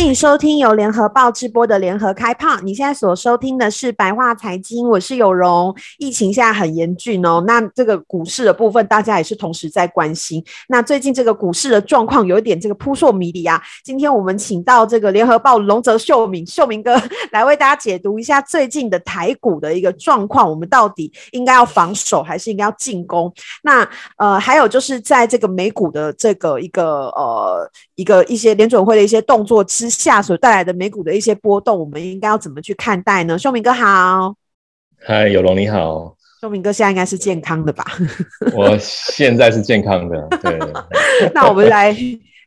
欢迎收听由联合报直播的联合开炮。你现在所收听的是白话财经，我是有容。疫情现在很严峻哦，那这个股市的部分，大家也是同时在关心。那最近这个股市的状况有一点这个扑朔迷离啊。今天我们请到这个联合报龙泽秀明秀明哥来为大家解读一下最近的台股的一个状况，我们到底应该要防守还是应该要进攻？那呃，还有就是在这个美股的这个一个呃一个一些联准会的一些动作之下所带来的美股的一些波动，我们应该要怎么去看待呢？秀明哥好，嗨，有龙你好，秀明哥现在应该是健康的吧？我现在是健康的，对。那我们来，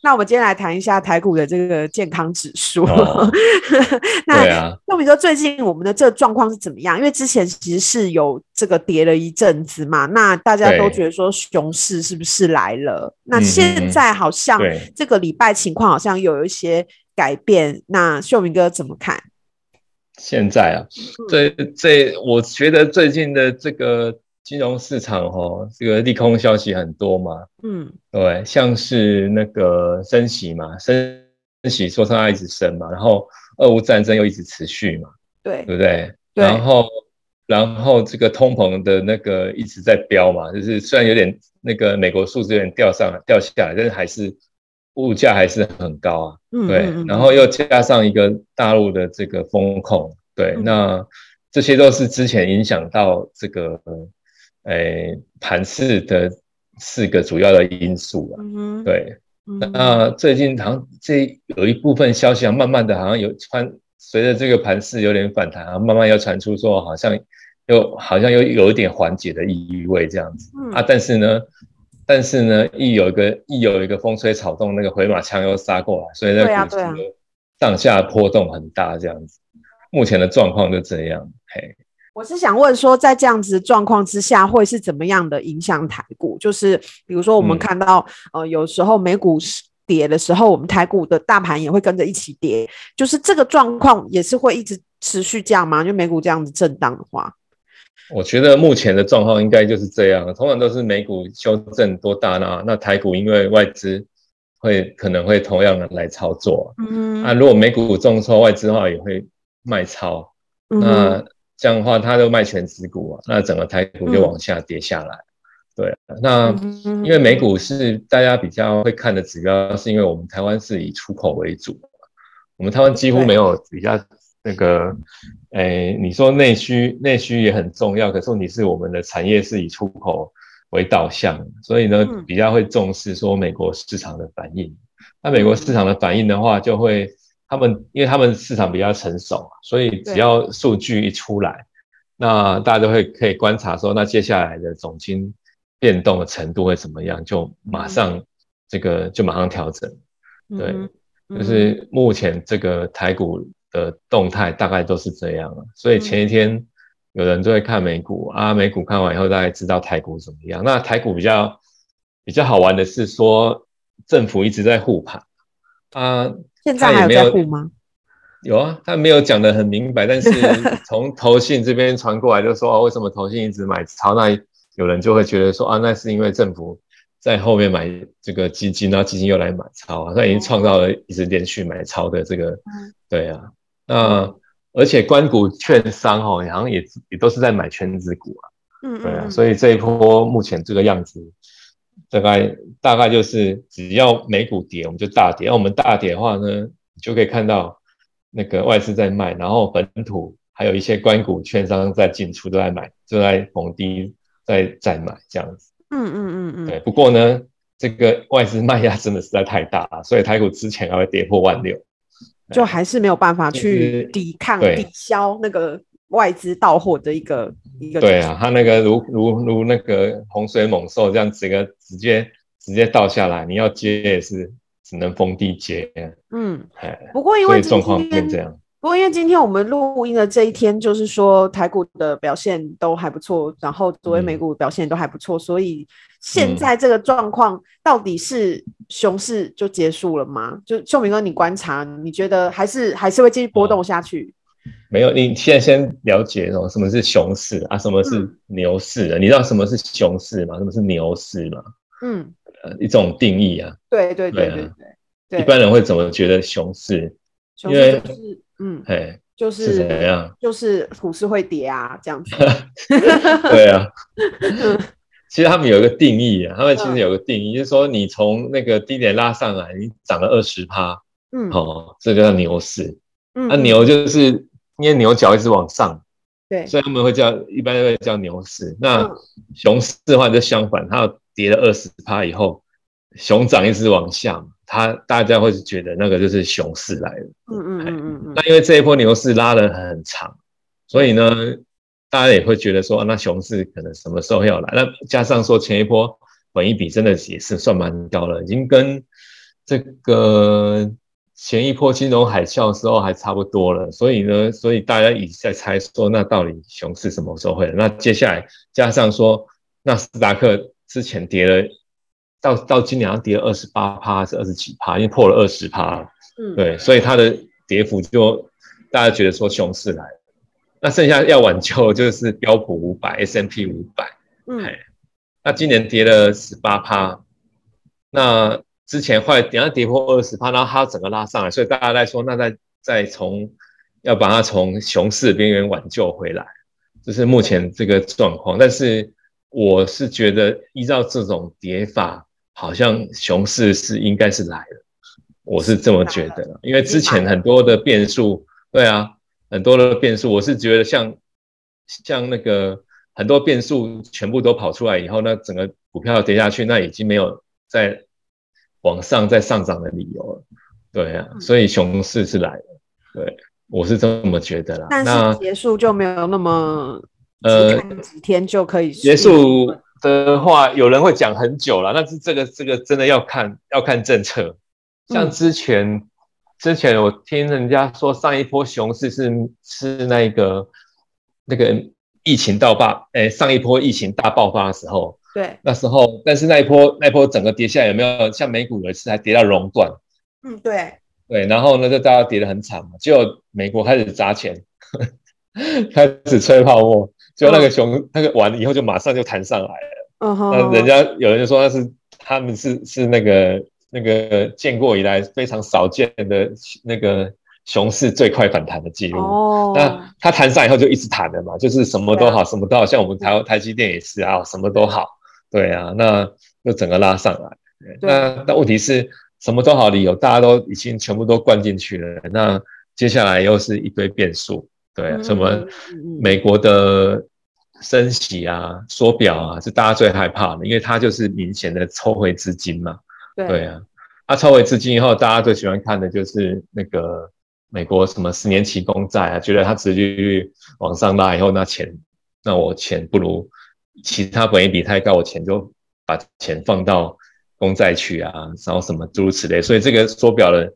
那我们今天来谈一下台股的这个健康指数。哦、那秀明哥最近我们的这个状况是怎么样？因为之前其实是有这个跌了一阵子嘛，那大家都觉得说熊市是不是来了？那现在好像这个礼拜情况好像有一些。改变，那秀明哥怎么看？现在啊，这这，我觉得最近的这个金融市场哈，这个利空消息很多嘛，嗯，对，像是那个升息嘛，升息说它一直升嘛，然后俄乌战争又一直持续嘛，对，对不对？对，然后然后这个通膨的那个一直在飙嘛，就是虽然有点那个美国数字有点掉上来掉下来，但是还是。物价还是很高啊，对，然后又加上一个大陆的这个风控，对，嗯、那这些都是之前影响到这个，诶，盘势的四个主要的因素了，嗯，对，嗯、那最近好像这有一部分消息啊，慢慢的好像有传，随着这个盘势有点反弹啊，慢慢要传出说好像又好像又有一点缓解的意味这样子，嗯、啊，但是呢。但是呢，一有一个一有一个风吹草动，那个回马枪又杀过来，所以那股市上下波动很大，这样子。目前的状况就这样。嘿，我是想问说，在这样子状况之下，会是怎么样的影响台股？就是比如说，我们看到、嗯、呃，有时候美股跌的时候，我们台股的大盘也会跟着一起跌，就是这个状况也是会一直持续这样吗？就美股这样子震荡的话？我觉得目前的状况应该就是这样，通常都是美股修正多大呢？那台股因为外资会可能会同样的来操作，嗯，啊，如果美股重挫，外资的话也会卖超，嗯、那这样的话，它都卖全值股啊，那整个台股就往下跌下来。嗯、对，那因为美股是大家比较会看的指标，是因为我们台湾是以出口为主，我们台湾几乎没有比较。那个，诶，你说内需，内需也很重要，可是问题是我们的产业是以出口为导向，所以呢，比较会重视说美国市场的反应。那美国市场的反应的话，就会他们，因为他们市场比较成熟，所以只要数据一出来，那大家都会可以观察说，那接下来的总金变动的程度会怎么样，就马上这个就马上调整。对，就是目前这个台股。的动态大概都是这样了，所以前一天有人就会看美股、嗯、啊，美股看完以后大概知道台股怎么样。那台股比较比较好玩的是说，政府一直在护盘啊，现在还有在护吗？有啊，他没有讲得很明白，但是 从投信这边传过来就说，哦，为什么投信一直买超？那有人就会觉得说啊，那是因为政府在后面买这个基金，然后基金又来买超啊，他已经创造了一直连续买超的这个，嗯、对啊。那而且关股券商哦，好像也也都是在买圈子股啊，嗯，对啊，所以这一波目前这个样子，大概大概就是只要美股跌，我们就大跌。那我们大跌的话呢，你就可以看到那个外资在卖，然后本土还有一些关股券商在进出，都在买，就在逢低在在买这样子。嗯嗯嗯嗯。对，不过呢，这个外资卖压真的实在太大了，所以台股之前还会跌破万六。就还是没有办法去抵抗、抵消那个外资到货的一个一个。对啊，它那个如如如那个洪水猛兽这样整，个直接直接倒下来，你要接也是只能封地接。嗯，不过因为状况变这样。不过因为今天我们录音的这一天，就是说台股的表现都还不错，然后昨天美股表现都还不错，所以。现在这个状况到底是熊市就结束了吗？就秀明哥，你观察，你觉得还是还是会继续波动下去？没有，你现在先了解哦，什么是熊市啊？什么是牛市啊？嗯、你知道什么是熊市吗？什么是牛市吗？嗯，呃，一种定义啊。对对对对对，对、啊。一般人会怎么觉得熊市？熊市就是嗯，哎，就是是怎样？就是股市会跌啊，这样子。对啊。其实他们有一个定义啊，他们其实有个定义，嗯、就是说你从那个低点拉上来，你涨了二十趴，嗯，哦，这个叫牛市。嗯，那、啊、牛就是因为牛角一直往上，对，所以他们会叫一般会叫牛市。那熊市的话就相反，它跌了二十趴以后，熊掌一直往下，它大家会觉得那个就是熊市来了。嗯嗯嗯嗯嗯。那因为这一波牛市拉得很长，所以呢。大家也会觉得说，那熊市可能什么时候要来？那加上说前一波本一比真的也是算蛮高了，已经跟这个前一波金融海啸的时候还差不多了。所以呢，所以大家一直在猜说，那到底熊市什么时候会来？那接下来加上说，纳斯达克之前跌了，到到今年要跌了二十八趴还是二十几趴，因为破了二十趴。嗯，对，所以它的跌幅就大家觉得说熊市来了。那剩下要挽救就是标普五百、S M P 五百，嗯，那今年跌了十八趴，那之前坏，等下跌破二十趴，然后它整个拉上来，所以大家在说，那再再从要把它从熊市边缘挽救回来，这是目前这个状况。但是我是觉得，依照这种跌法，好像熊市是应该是来了，我是这么觉得，因为之前很多的变数，对啊。很多的变数，我是觉得像像那个很多变数全部都跑出来以后，那整个股票跌下去，那已经没有再往上再上涨的理由了。对啊，所以熊市是来了。对，我是这么觉得啦。但是结束就没有那么呃几天就可以结束的话，有人会讲很久了。那是这个这个真的要看要看政策，像之前。嗯之前我听人家说，上一波熊市是是那个那个疫情到爆，哎，上一波疫情大爆发的时候，对，那时候，但是那一波那一波整个跌下来，有没有像美股有一次还跌到熔断？嗯，对，对，然后呢，就大家跌得很惨嘛，就美国开始砸钱，开始吹泡沫，就那个熊、嗯、那个完了以后就马上就弹上来了。嗯哼，那人家有人就说那是他们是是那个。那个建国以来非常少见的那个熊市最快反弹的记录。哦，那它弹上以后就一直弹的嘛，就是什么都好，什么都好，像我们台台积电也是啊，什么都好。对啊，那就整个拉上来。那那问题是什么都好理由，大家都已经全部都灌进去了。那接下来又是一堆变数。对啊，什么美国的升息啊、缩表啊，是大家最害怕的，因为它就是明显的抽回资金嘛。对，对啊，它抽回资金以后，大家最喜欢看的就是那个美国什么十年期公债啊，觉得它殖利率往上拉以后，那钱，那我钱不如其他本益比太高，我钱就把钱放到公债去啊，然后什么诸如此类。所以这个缩表的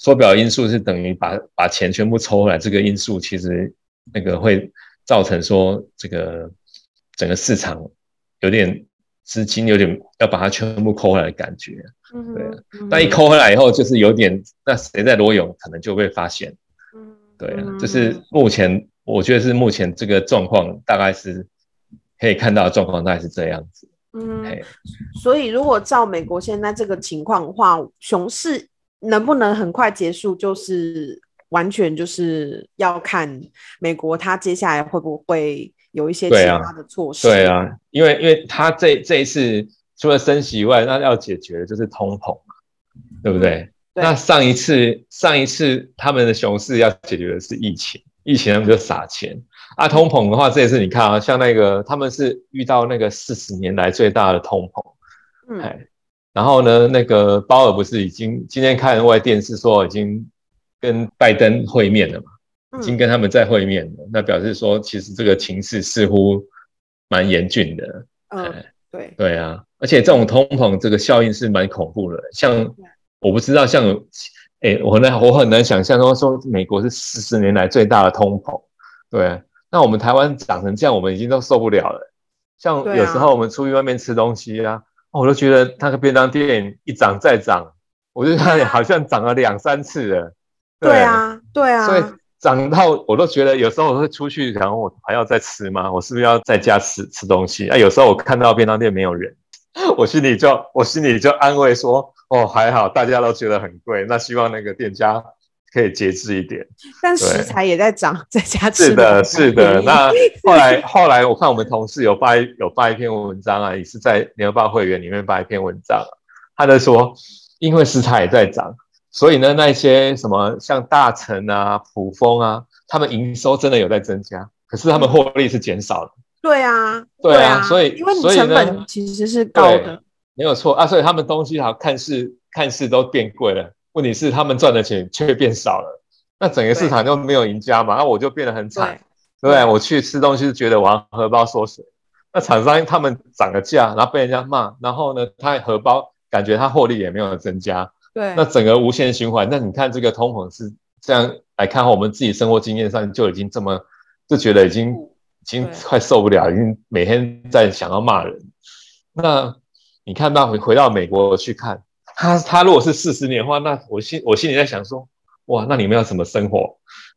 缩表因素是等于把把钱全部抽回来，这个因素其实那个会造成说这个整个市场有点。资金有点要把它全部抠回来的感觉，嗯，对。但一抠回来以后，就是有点，那谁在裸泳，可能就被发现，嗯，对。就是目前，我觉得是目前这个状况，大概是可以看到的状况，大概是这样子。嗯，所以如果照美国现在这个情况的话，熊市能不能很快结束，就是完全就是要看美国它接下来会不会。有一些其他的措施，对啊，因为因为他这这一次除了升息以外，那要解决的就是通膨嘛，对不对？对，那上一次上一次他们的熊市要解决的是疫情，疫情他们就撒钱啊。通膨的话，这一次你看啊，像那个他们是遇到那个四十年来最大的通膨，嗯，哎，然后呢，那个鲍尔不是已经今天看外电视说已经跟拜登会面了嘛？已经跟他们在会面了，嗯、那表示说，其实这个情势似乎蛮严峻的。嗯，对，对啊，而且这种通膨这个效应是蛮恐怖的。像我不知道，像哎、欸，我很难，我很难想象说说美国是四十年来最大的通膨。对、啊，那我们台湾长成这样，我们已经都受不了了。像有时候我们出去外面吃东西啊，我都觉得那个便当店一涨再涨，我觉得它好像涨了两三次了。对啊，对啊，所以。涨到我都觉得有时候我会出去，然后我还要再吃吗？我是不是要在家吃吃东西？啊，有时候我看到便当店没有人，我心里就我心里就安慰说，哦，还好，大家都觉得很贵，那希望那个店家可以节制一点。但食材也在涨，在家吃是的，是的。那后来后来我看我们同事有发有发一篇文章啊，也是在联合报会员里面发一篇文章，啊他在说，因为食材也在涨。所以呢，那些什么像大成啊、普丰啊，他们营收真的有在增加，可是他们获利是减少了。对啊，对啊，所以因为你成本其实是高的，没有错啊。所以他们东西好看似看似都变贵了，问题是他们赚的钱却变少了，那整个市场就没有赢家嘛，那我就变得很惨，对不对？我去吃东西就觉得我要荷包缩水，那厂商他们涨了价，然后被人家骂，然后呢，他荷包感觉他获利也没有增加。对，那整个无限循环。那你看这个通膨是这样来看我们自己生活经验上就已经这么就觉得已经已经快受不了，已经每天在想要骂人。那你看到回回到美国去看，他他如果是四十年的话，那我心我心里在想说，哇，那你们要怎么生活，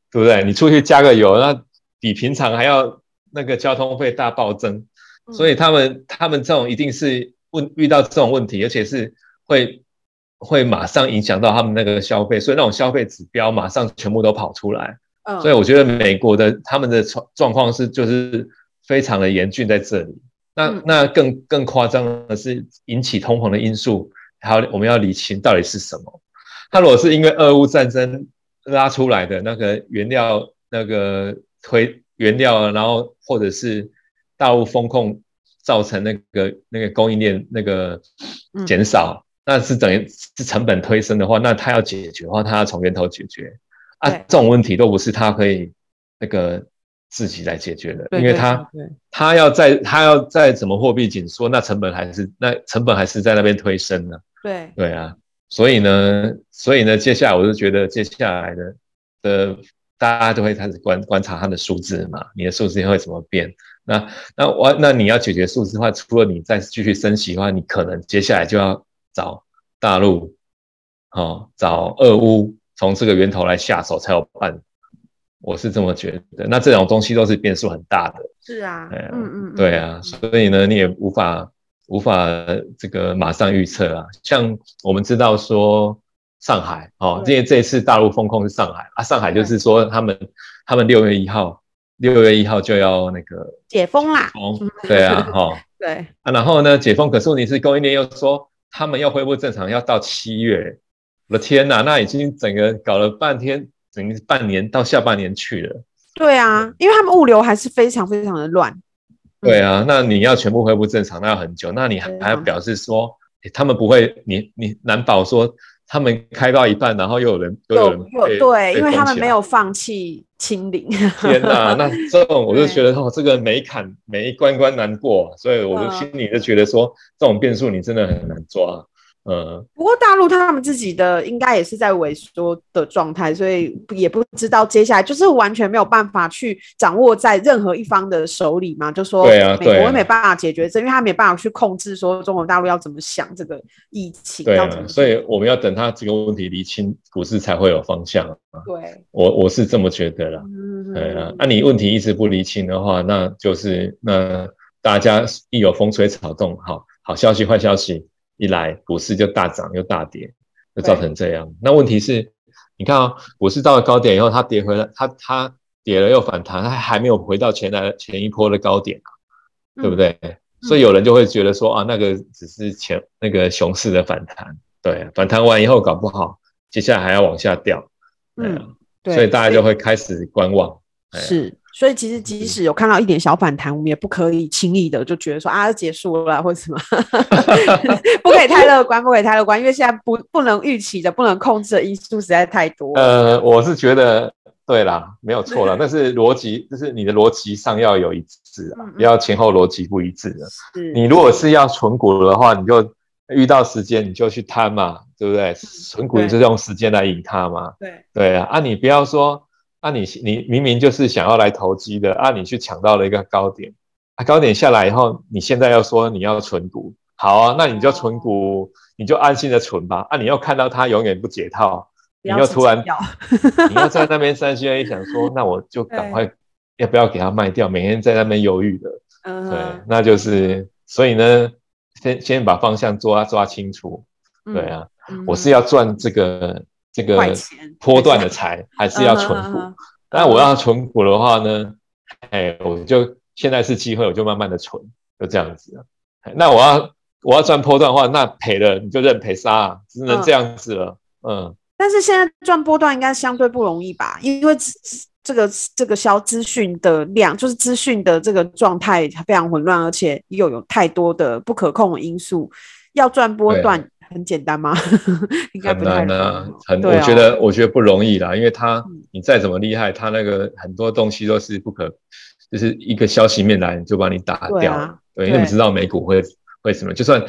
对不对？你出去加个油，那比平常还要那个交通费大暴增。所以他们他们这种一定是问遇到这种问题，而且是会。会马上影响到他们那个消费，所以那种消费指标马上全部都跑出来。嗯，所以我觉得美国的他们的状状况是就是非常的严峻在这里。那、嗯、那更更夸张的是引起通膨的因素，还有我们要理清到底是什么。它如果是因为俄乌战争拉出来的那个原料那个推原料，然后或者是大陆风控造成那个那个供应链那个减少。嗯那是等于是成本推升的话，那他要解决的话，他要从源头解决啊。这种问题都不是他可以那个自己来解决的，因为他他要在他要再怎么货币紧缩，那成本还是那成本还是在那边推升呢。对对啊，所以呢，所以呢，接下来我就觉得接下来的的大家都会开始观观察它的数字嘛，你的数字会怎么变？那那我那你要解决数字的话，除了你再继续升息的话，你可能接下来就要。找大陆，哦，找俄乌，从这个源头来下手才有办，我是这么觉得。那这种东西都是变数很大的。是啊，嗯嗯，对啊，所以呢，你也无法无法这个马上预测啊。像我们知道说上海，哦，因为这一次大陆封控是上海啊，上海就是说他们他们六月一号六月一号就要那个解封啦。对啊，哦，对啊，然后呢，解封，可是问题是供应链又说。他们要恢复正常，要到七月。我的天哪，那已经整个搞了半天，整个半年到下半年去了。对啊，因为他们物流还是非常非常的乱。对啊，那你要全部恢复正常，那要很久。那你还要表示说，他们不会，你你难保说他们开到一半，然后又有人又有人被对，因为他们没有放弃清零。天哪，那这种我就觉得哦，这个每一坎每一关关难过，所以我就心里就觉得说，这种变数你真的很难抓。嗯，不过大陆他们自己的应该也是在萎缩的状态，所以也不知道接下来就是完全没有办法去掌握在任何一方的手里嘛。就说对啊美国也没办法解决这，因为他没办法去控制说中国大陆要怎么想这个疫情。对啊，所以我们要等他这个问题厘清，股市才会有方向。对，我我是这么觉得啦。嗯，对啊，那你问题一直不厘清的话，那就是那大家一有风吹草动，好好消息坏消息。一来股市就大涨又大跌，就造成这样。那问题是，你看啊、哦，股市到了高点以后，它跌回来，它它跌了又反弹，它还没有回到前来前一波的高点、嗯、对不对？所以有人就会觉得说啊，那个只是前那个熊市的反弹，对，反弹完以后搞不好接下来还要往下掉，嗯，对，所以大家就会开始观望，是。所以其实即使有看到一点小反弹，我们也不可以轻易的就觉得说啊结束了或者什么，不可以太乐观，不可以太乐观，因为现在不不能预期的、不能控制的因素实在太多。呃，我是觉得对啦，没有错啦，但是逻辑就是你的逻辑上要有一致啊，不要前后逻辑不一致的。你如果是要存股的话，你就遇到时间你就去摊嘛，对不对？存股就是用时间来引它嘛。对对啊，啊你不要说。那、啊、你你明明就是想要来投机的啊，你去抢到了一个高点，啊高点下来以后，你现在要说你要存股，好啊，那你就存股，你就安心的存吧。啊，你要看到它永远不解套，你又突然，你又在那边三心二意想说，那我就赶快要不要给它卖掉？每天在那边犹豫的，嗯，对，那就是所以呢，先先把方向抓抓清楚，对啊，我是要赚这个这个 波段的财，还是要存股？那我要存股的话呢，哎，我就现在是机会，我就慢慢的存，就这样子。那我要我要赚波段的话，那赔了你就认赔杀，只能这样子了，嗯。但是现在赚波段应该相对不容易吧？因为这个这个消资讯的量，就是资讯的这个状态非常混乱，而且又有太多的不可控的因素。要赚波段很简单吗？应该不太难啊。很，我觉得我觉得不容易啦，因为他你再怎么厉害，他那个很多东西都是不可，就是一个消息面来就把你打掉。对啊，对，因为你知道美股会会什么？就算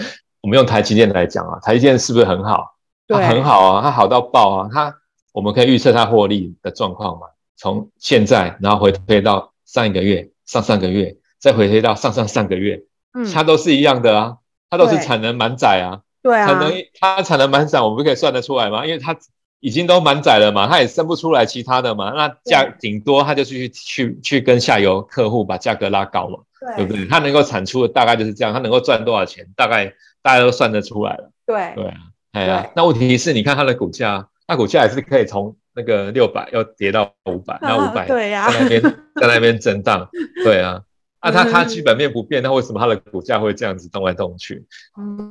我们用台积电来讲啊，台积电是不是很好？它很好啊，它好到爆啊！它我们可以预测它获利的状况嘛？从现在，然后回推到上一个月、上上个月，再回推到上上上个月，嗯，它都是一样的啊，它都是产能满载啊，对啊，产能它产能满载，我们不可以算得出来吗？因为它已经都满载了嘛，它也生不出来其他的嘛，那价顶多它就去去去跟下游客户把价格拉高嘛，对，对不对？它能够产出的大概就是这样，它能够赚多少钱，大概大家都算得出来了，对，对啊。哎呀，那问题是，你看它的股价，它股价还是可以从那个六百要跌到五百，然后五百在那边在那边震荡，对啊，那它它基本面不变，那为什么它的股价会这样子动来动去？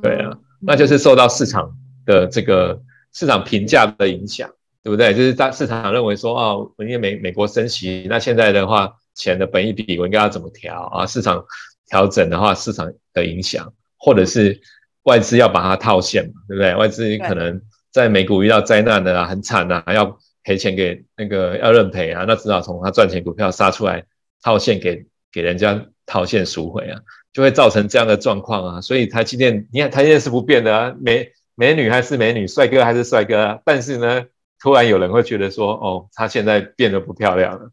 对啊，那就是受到市场的这个市场评价的影响，对不对？就是大市场认为说，哦，因为美美国升息，那现在的话，钱的本益比我应该要怎么调啊？市场调整的话，市场的影响，或者是。外资要把它套现嘛，对不对？外资可能在美股遇到灾难的啊，很惨啊，还要赔钱给那个要认赔啊，那只好从他赚钱股票杀出来套现给给人家套现赎回啊，就会造成这样的状况啊。所以台积电，你看台积电是不变的啊，美美女还是美女，帅哥还是帅哥啊。但是呢，突然有人会觉得说，哦，他现在变得不漂亮了，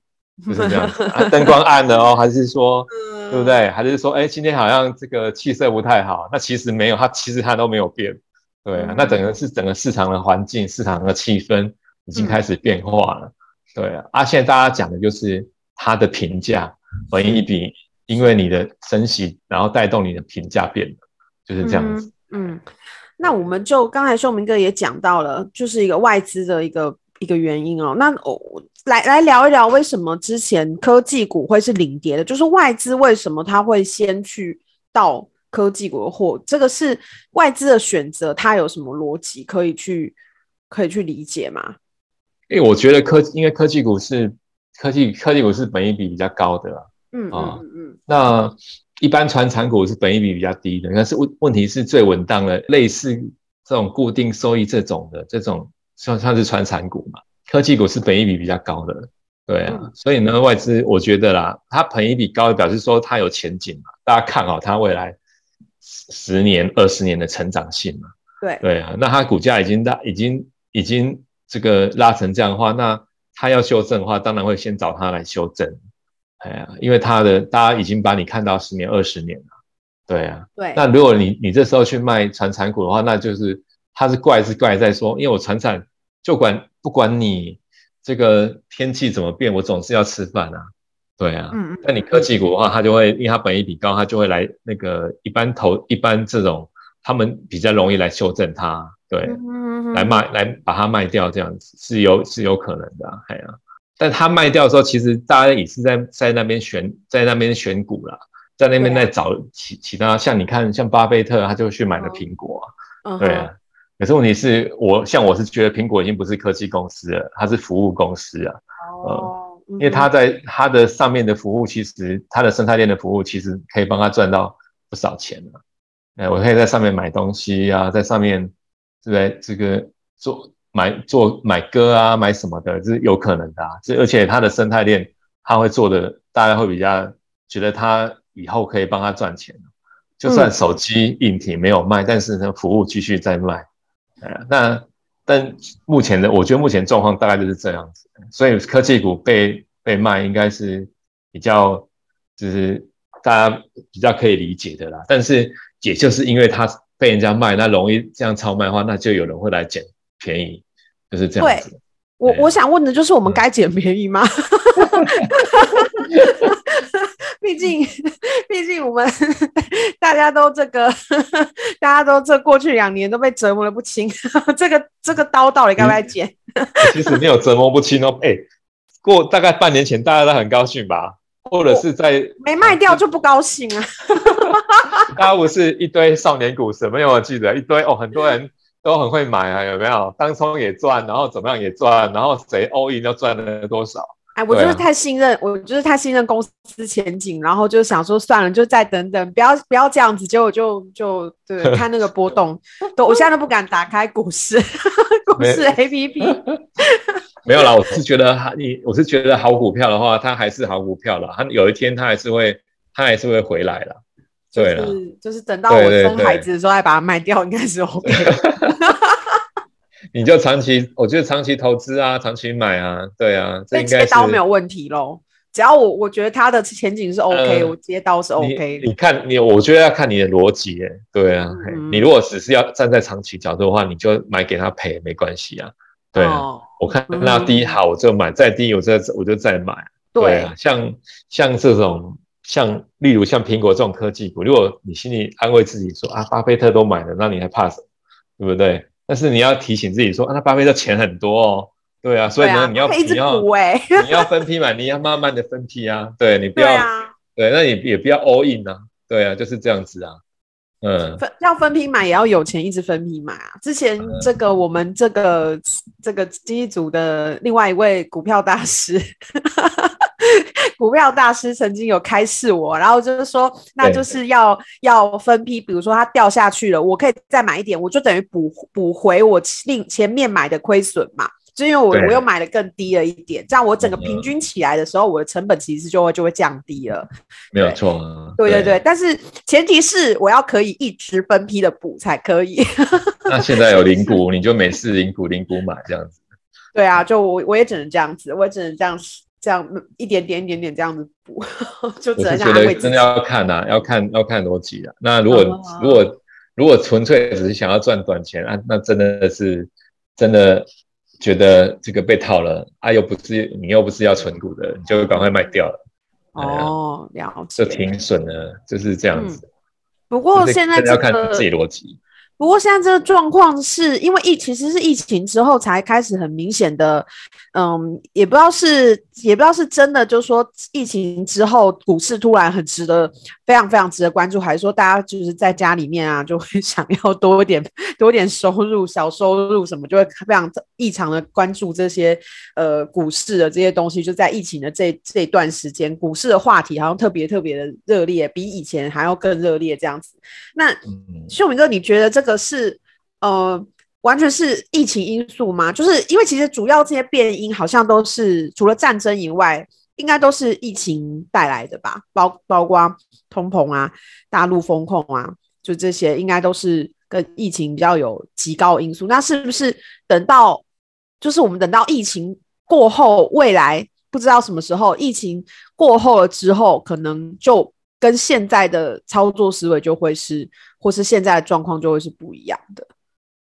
就是这样子啊，灯光暗了哦，还是说？对不对？还是说，哎，今天好像这个气色不太好。那其实没有，它其实它都没有变。对啊，嗯、那整个是整个市场的环境、市场的气氛已经开始变化了。嗯、对啊，啊，现在大家讲的就是它的评价，本益比，因为你的升息，然后带动你的评价变了，就是这样子。嗯，嗯，那我们就刚才寿明哥也讲到了，就是一个外资的一个一个原因哦。那我。来来聊一聊，为什么之前科技股会是领跌的？就是外资为什么他会先去到科技股的货？这个是外资的选择，它有什么逻辑可以去可以去理解吗？因为我觉得科，因为科技股是科技科技股是本益比比较高的啦，嗯啊嗯嗯。那一般传产股是本益比比较低的，但是问问题是最稳当的，类似这种固定收益这种的这种算算是传产股嘛。科技股是本益比比较高的，对啊，嗯、所以呢，外资我觉得啦，它本益比高，表示说它有前景嘛，大家看好它未来十年、二十年的成长性嘛，对对啊，那它股价已经大，已经已经这个拉成这样的话，那它要修正的话，当然会先找它来修正，哎呀，因为他的大家已经把你看到十年、二十年了，对啊，对，那如果你你这时候去卖传产股的话，那就是他是怪是怪在说，因为我传产就管。不管你这个天气怎么变，我总是要吃饭啊，对啊。嗯。那你科技股的话，它就会因为它本益比高，它就会来那个一般投一般这种，他们比较容易来修正它，对，嗯、来卖来把它卖掉，这样子是有是有可能的，哎呀。但他卖掉的时候，其实大家也是在在那边选在那边选股啦，在那边在找其其他，像你看像巴菲特，他就去买了苹果啊，对啊。可是问题是我像我是觉得苹果已经不是科技公司了，它是服务公司啊。哦、呃。因为它在它的上面的服务，其实它的生态链的服务，其实可以帮他赚到不少钱了。哎，我可以在上面买东西啊，在上面对不对？这个做买做买歌啊，买什么的，这是有可能的啊。这而且它的生态链，它会做的，大家会比较觉得它以后可以帮他赚钱。就算手机硬体没有卖，嗯、但是呢，服务继续在卖。呃那但目前的，我觉得目前状况大概就是这样子，所以科技股被被卖应该是比较就是大家比较可以理解的啦。但是也就是因为它被人家卖，那容易这样超卖的话，那就有人会来捡便宜，就是这样子。我我想问的就是，我们该捡便宜吗？毕竟，毕竟我们大家都这个，大家都这过去两年都被折磨的不轻，这个这个刀到底该不该捡？其实没有折磨不轻哦。哎、欸，过大概半年前，大家都很高兴吧？或者是在没卖掉就不高兴啊？大家不是一堆少年股神，没有我记得一堆哦，很多人。都很会买啊，有没有？当冲也赚，然后怎么样也赚，然后谁 all in 又赚了多少？哎，我就是太信任，啊、我就是太信任公司前景，然后就想说算了，就再等等，不要不要这样子，结果就就对，看那个波动，都我现在都不敢打开股市 股市 APP。没有啦，我是觉得你，我是觉得好股票的话，它还是好股票了，它有一天它还是会，它还是会回来了。对了，就是就是等到我生孩子的时候，再把它卖掉，应该是 OK。你就长期，我觉得长期投资啊，长期买啊，对啊，这应该是接刀没有问题喽。只要我我觉得它的前景是 OK，、呃、我接刀是 OK 你。你看你，我觉得要看你的逻辑，哎，对啊、嗯，你如果只是要站在长期角度的话，你就买给他赔没关系啊。对啊，哦、我看那低好我就买，再低我再我就再买。对啊，像像这种。像例如像苹果这种科技股，如果你心里安慰自己说啊，巴菲特都买了，那你还怕什么？对不对？但是你要提醒自己说啊，那巴菲特钱很多哦，对啊，所以呢，啊、你要你要 你要分批买，你要慢慢的分批啊，对你不要对、啊、对，那你也不要 all in 啊，对啊，就是这样子啊，嗯，分要分批买，也要有钱一直分批买啊。之前这个我们这个、嗯、这个机组的另外一位股票大师。股票大师曾经有开示我，然后就是说，那就是要要分批，比如说它掉下去了，我可以再买一点，我就等于补补回我另前面买的亏损嘛，就因为我我又买的更低了一点，这样我整个平均起来的时候，我的成本其实就会就会降低了。没有错啊，对对对，但是前提是我要可以一直分批的补才可以。那现在有零股，你就每次零股零股买这样子。对啊，就我我也只能这样子，我也只能这样子。这样一点点一点点这样子补，就觉得真的要看呐、啊，要看要看逻辑啊。那如果、哦、如果如果纯粹只是想要赚短钱啊，那真的是真的觉得这个被套了啊，又不是你又不是要存股的，你就赶快卖掉了。哦，了解。就停损了，就是这样子。嗯、不过现在、这个、要看自己逻辑。不过现在这个状况是因为疫，其实是疫情之后才开始很明显的。嗯，也不知道是，也不知道是真的，就是说疫情之后股市突然很值得，非常非常值得关注，还是说大家就是在家里面啊，就会 想要多一点多一点收入，小收入什么，就会非常异常的关注这些呃股市的这些东西。就在疫情的这这一段时间，股市的话题好像特别特别的热烈，比以前还要更热烈这样子。那秀明哥，你觉得这个是呃？完全是疫情因素吗？就是因为其实主要这些变因好像都是除了战争以外，应该都是疫情带来的吧？包包括通膨啊、大陆风控啊，就这些应该都是跟疫情比较有极高因素。那是不是等到就是我们等到疫情过后，未来不知道什么时候疫情过后了之后，可能就跟现在的操作思维就会是，或是现在的状况就会是不一样的？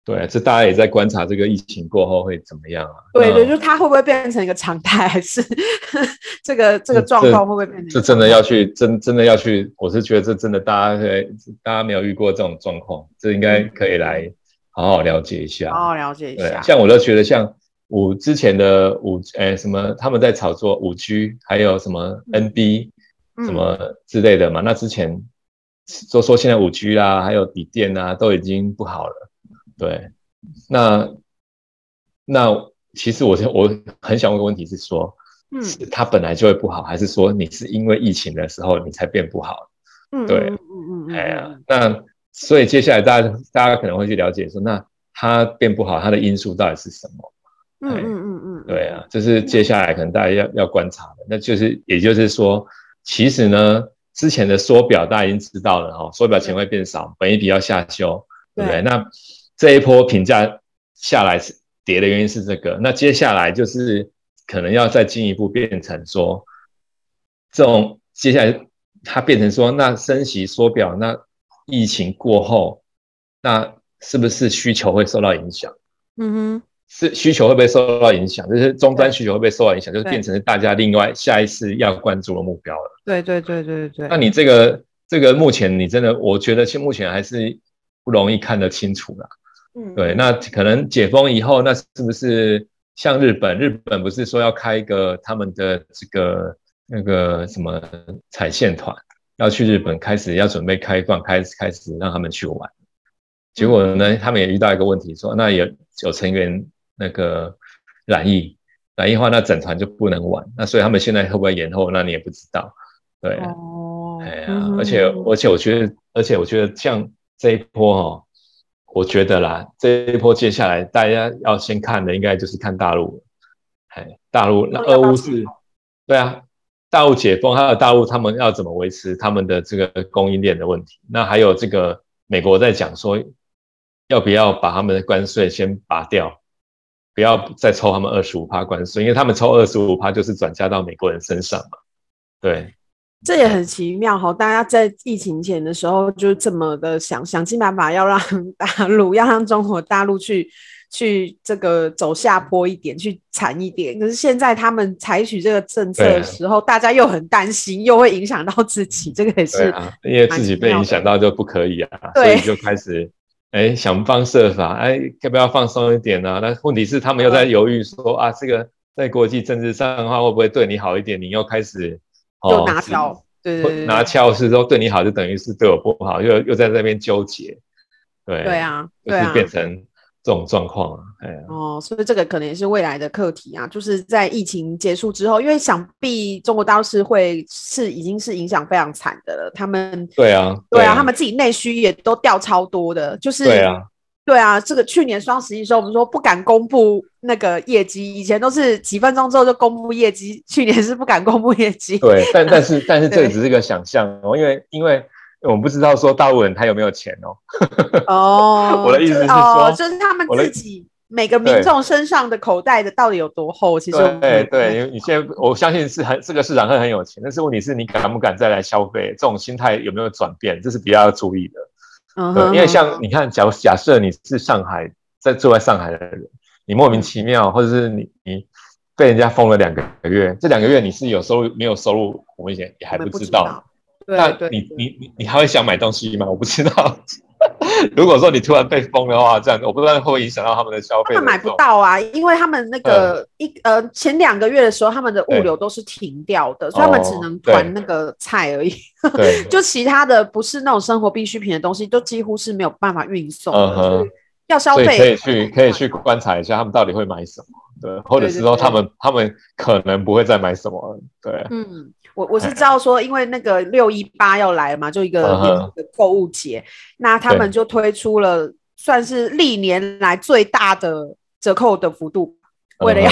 对，这大家也在观察这个疫情过后会怎么样啊？对对，就它会不会变成一个常态，还是 这个这个状况会不会变成？这真的要去真真的要去，我是觉得这真的大家大家没有遇过这种状况，这应该可以来好好了解一下，好好了解一下。像我都觉得像五之前的五哎什么他们在炒作五 G，还有什么 NB、嗯、什么之类的嘛。那之前都说现在五 G 啦，还有笔电啊，都已经不好了。对，那那其实我我很想问个问题是说，嗯，是它本来就会不好，还是说你是因为疫情的时候你才变不好？嗯，对，嗯嗯嗯，哎呀，那所以接下来大家大家可能会去了解说，那它变不好，它的因素到底是什么？嗯嗯嗯嗯，对啊，这是接下来可能大家要要观察的，那就是也就是说，其实呢，之前的缩表大家已经知道了哈，缩表钱会变少，本益比要下修，对不对？那这一波评价下来是跌的原因是这个，那接下来就是可能要再进一步变成说，这种接下来它变成说，那升息缩表，那疫情过后，那是不是需求会受到影响？嗯哼，是需求会不会受到影响？就是终端需求会不会受到影响？就是变成大家另外下一次要关注的目标了。对对对对对。那你这个这个目前你真的，我觉得现目前还是不容易看得清楚啦。嗯，对。那可能解封以后，那是不是像日本？日本不是说要开一个他们的这个那个什么彩线团，要去日本开始要准备开放，开始开始让他们去玩。结果呢，他们也遇到一个问题，说那有有成员那个染疫，染疫的话，那整团就不能玩。那所以他们现在会不会延后？那你也不知道。对，哦，哎呀，而且而且我觉得，而且我觉得像这一波哈，我觉得啦，这一波接下来大家要先看的，应该就是看大陆。哎，大陆那俄乌是，对啊，大陆解封，还有大陆他们要怎么维持他们的这个供应链的问题？那还有这个美国在讲说。要不要把他们的关税先拔掉？不要再抽他们二十五趴关税，因为他们抽二十五趴就是转嫁到美国人身上嘛。对，这也很奇妙哈。大家在疫情前的时候就这么的想想尽办法要让大陆，要让中国大陆去去这个走下坡一点，去惨一点。可是现在他们采取这个政策的时候，大家又很担心，又会影响到自己。这个也是因为自己被影响到就不可以啊，所以就开始。哎，想方设法，哎，要不要放松一点呢？那问题是他们又在犹豫说，啊，这个在国际政治上的话，会不会对你好一点？你又开始哦拿翘，对对对，拿翘是说对你好，就等于是对我不好，又又在这边纠结，对对啊，就是变成。这种状况啊，哎呀，哦，所以这个可能也是未来的课题啊，就是在疫情结束之后，因为想必中国大陆是会是已经是影响非常惨的了，他们对啊，对啊，他们自己内需也都掉超多的，就是对啊，对啊，这个去年双十一的时候，我们说不敢公布那个业绩，以前都是几分钟之后就公布业绩，去年是不敢公布业绩，对，但但是但是这个只是一个想象哦，因为因为。我们不知道说大陆人他有没有钱哦。哦，我的意思是说，哦，就是他们自己每个民众身上的口袋的到底有多厚？其实对对，因为你现在我相信是很这个市场会很有钱，但是问题是你敢不敢再来消费？这种心态有没有转变？这是比较要注意的。嗯，对，因为像你看，假假设你是上海在住在上海的人，你莫名其妙，或者是你你被人家封了两个月，这两个月你是有收入没有收入？我们也也还不知道。那你你你你还会想买东西吗？我不知道。如果说你突然被封的话，这样我不知道会不会影响到他们的消费。他们买不到啊，因为他们那个一呃前两个月的时候，他们的物流都是停掉的，所以他们只能团那个菜而已。对，就其他的不是那种生活必需品的东西，都几乎是没有办法运送的。要消费可以去可以去观察一下，他们到底会买什么？对，或者是说他们他们可能不会再买什么？对，嗯。我我是知道说，因为那个六一八要来嘛，就一个购物节，uh. 那他们就推出了算是历年来最大的折扣的幅度，uh. 为了要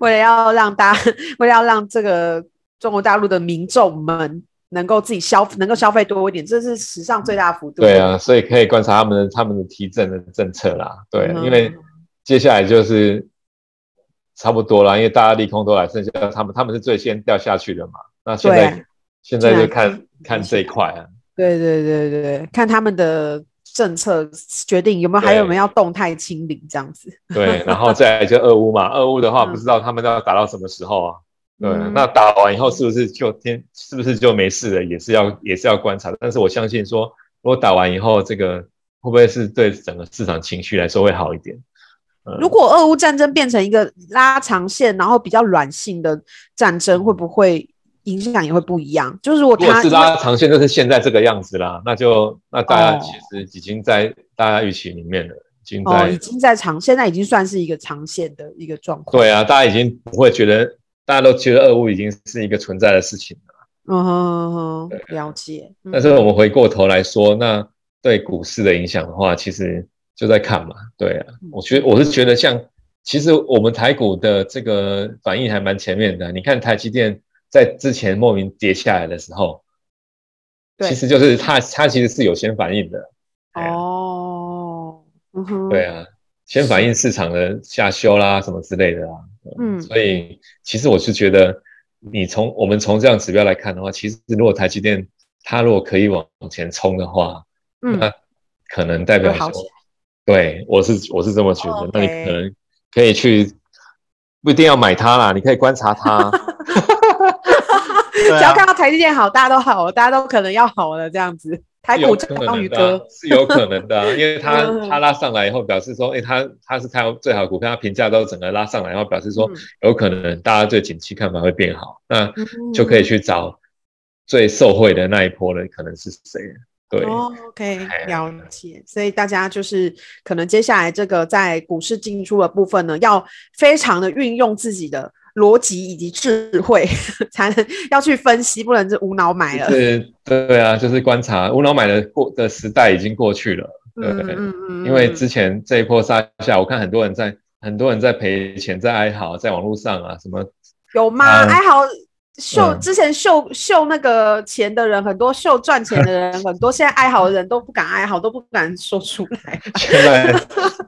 为了要让大家，为了要让这个中国大陆的民众们能够自己消能够消费多一点，这是史上最大幅度。对啊，所以可以观察他们的他们的提振的政策啦。对，uh. 因为接下来就是差不多啦，因为大家利空都来，剩下他们他们是最先掉下去的嘛。那现在、啊、现在就看看这一块啊，对对对对，看他们的政策决定有没有还有没有要动态清零这样子。对，然后再来就俄乌嘛，俄乌的话不知道他们要打到什么时候啊？对，嗯、那打完以后是不是就天是不是就没事了？也是要也是要观察的。但是我相信说，如果打完以后，这个会不会是对整个市场情绪来说会好一点？嗯、如果俄乌战争变成一个拉长线，然后比较软性的战争，会不会？影响也会不一样，就是如果他是拉长线，就是现在这个样子啦，那就那大家其实已经在大家预期里面了，已经在、哦、已经在长，现在已经算是一个长线的一个状况。对啊，大家已经不会觉得，大家都觉得俄乌已经是一个存在的事情了。嗯了解。但是我们回过头来说，那对股市的影响的话，其实就在看嘛。对啊，我觉得我是觉得像，其实我们台股的这个反应还蛮前面的。你看台积电。在之前莫名跌下来的时候，其实就是它，它其实是有先反应的。哦，对啊，先反应市场的下修啦，什么之类的啊。嗯，所以其实我是觉得，你从我们从这样指标来看的话，其实如果台积电它如果可以往前冲的话，嗯，那可能代表说，对我是我是这么觉得，哦 okay、那你可能可以去，不一定要买它啦，你可以观察它。只要看到台积电好，大家都好了，大家都可能要好了这样子。台股相当于哥是有可能的，因为他他拉上来以后，表示说，哎，他他是他最好股票，他评价都整个拉上来，然后表示说，有可能大家对景气看法会变好，那就可以去找最受惠的那一波的可能是谁。对，OK，了解。所以大家就是可能接下来这个在股市进出的部分呢，要非常的运用自己的。逻辑以及智慧 才能要去分析，不能是无脑买了。对对啊，就是观察无脑买的过的时代已经过去了。对，嗯嗯嗯，因为之前这一波杀下，我看很多人在很多人在赔钱，在哀嚎，在网络上啊什么有吗？啊、哀嚎。秀之前秀秀那个钱的人很多，秀赚钱的人很多，现在哀嚎的人都不敢哀嚎，都不敢说出来。现在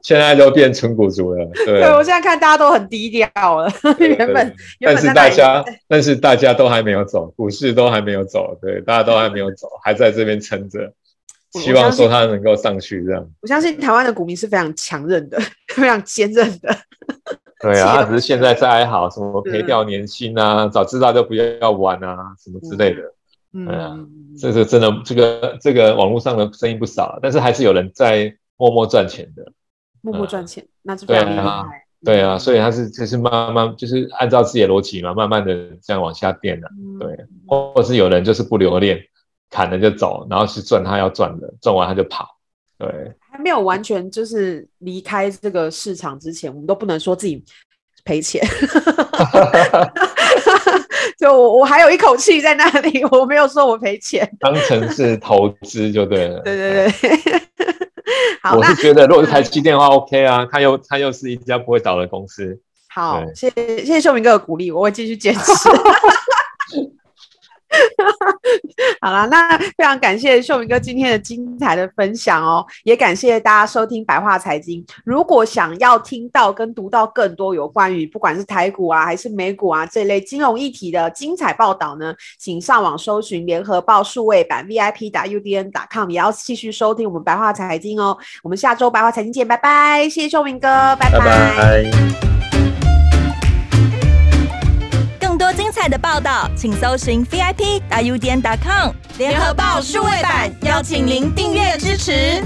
现在都变成股族了，对。对，我现在看大家都很低调了，原本但是大家但是大家都还没有走，股市都还没有走，对，大家都还没有走，还在这边撑着，希望说他能够上去这样。我相信台湾的股民是非常强韧的，非常坚韧的。对啊，他只是现在在哀嚎，什么赔掉年薪啊，早知道就不要玩啊，什么之类的。嗯，这个真的，这个这个网络上的声音不少，但是还是有人在默默赚钱的。默默赚钱，那就非常厉害。对啊，所以他是就是慢慢就是按照自己的逻辑嘛，慢慢的这样往下垫的。对，或者是有人就是不留恋，砍了就走，然后去赚他要赚的，赚完他就跑。对，还没有完全就是离开这个市场之前，我们都不能说自己赔钱。就我我还有一口气在那里，我没有说我赔钱，当成是投资就对了。对对对。好，我是觉得如果是台积电的话，OK 啊，它又它又是一家不会倒的公司。好，谢谢谢谢秀明哥的鼓励，我会继续坚持。好了，那非常感谢秀明哥今天的精彩的分享哦，也感谢大家收听白话财经。如果想要听到跟读到更多有关于不管是台股啊还是美股啊这类金融议题的精彩报道呢，请上网搜寻联合报数位版 VIP 打 UDN 打 com，也要继续收听我们白话财经哦。我们下周白话财经见，拜拜！谢谢秀明哥，拜拜。拜拜精彩的报道，请搜寻 VIP 大 U 点 com 联合报数位版，邀请您订阅支持。